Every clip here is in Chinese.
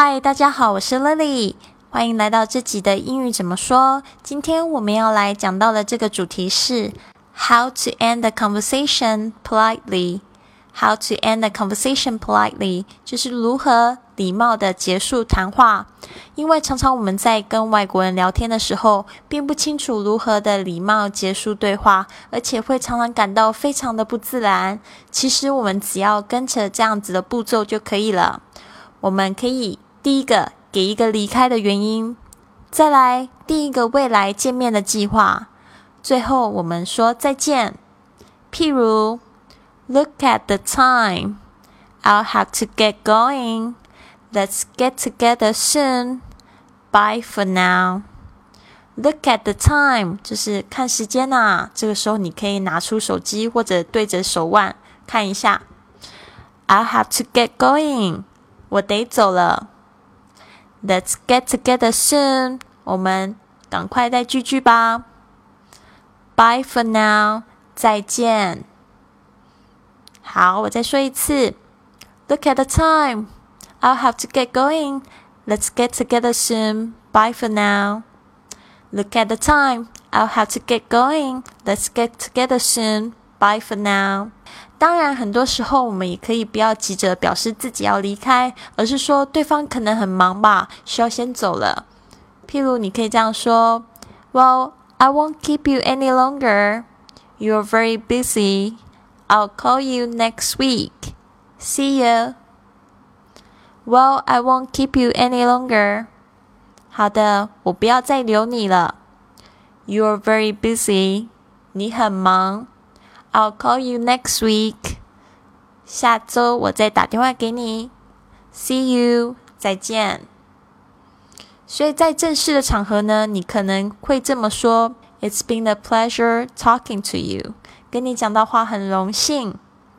嗨，大家好，我是 Lily，欢迎来到这集的英语怎么说。今天我们要来讲到的这个主题是 How to end the conversation politely。How to end the conversation politely，就是如何礼貌的结束谈话。因为常常我们在跟外国人聊天的时候，并不清楚如何的礼貌结束对话，而且会常常感到非常的不自然。其实我们只要跟着这样子的步骤就可以了。我们可以第一个给一个离开的原因，再来第一个未来见面的计划，最后我们说再见。譬如。Look at the time. I'll have to get going. Let's get together soon. Bye for now. Look at the time，就是看时间呐。这个时候你可以拿出手机或者对着手腕看一下。I'll have to get going，我得走了。Let's get together soon，我们赶快再聚聚吧。Bye for now，再见。好，我再说一次。Look at the time. I'll have to get going. Let's get together soon. Bye for now. Look at the time. I'll have to get going. Let's get together soon. Bye for now. 当然，很多时候我们也可以不要急着表示自己要离开，而是说对方可能很忙吧，需要先走了。譬如，你可以这样说：Well, I won't keep you any longer. You're very busy. I'll call you next week. See you. Well, I won't keep you any longer. 好的，我不要再留你了。You're very busy. 你很忙。I'll call you next week. 下周我再打电话给你。See you. 再见。所以在正式的场合呢，你可能会这么说：It's been a pleasure talking to you. 跟你讲到话很荣幸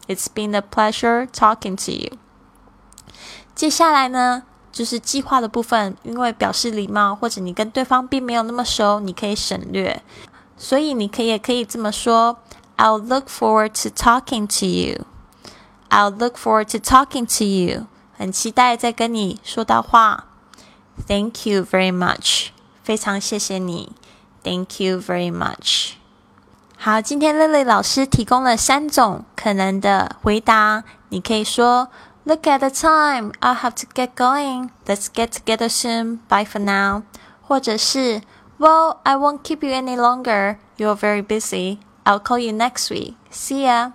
，It's been a pleasure talking to you。接下来呢，就是计划的部分，因为表示礼貌，或者你跟对方并没有那么熟，你可以省略。所以你可以也可以这么说 ：I'll look forward to talking to you。I'll look forward to talking to you。很期待再跟你说到话。Thank you very much。非常谢谢你。Thank you very much。好，今天乐乐老师提供了三种可能的回答。你可以说：“Look at the time, I'll have to get going. Let's get together soon. Bye for now.” 或者是：“Well, I won't keep you any longer. You're very busy. I'll call you next week. See ya.”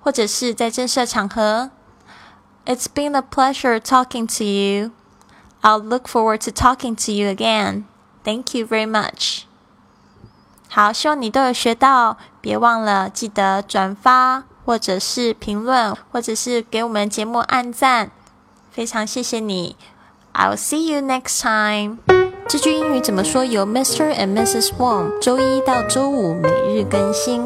或者是在正式场合：“It's been a pleasure talking to you. I'll look forward to talking to you again. Thank you very much.” 好，希望你都有学到，别忘了记得转发，或者是评论，或者是给我们节目按赞，非常谢谢你。I'll see you next time。 这句英语怎么说？由 Mr. and Mrs. Wong 周一到周五每日更新。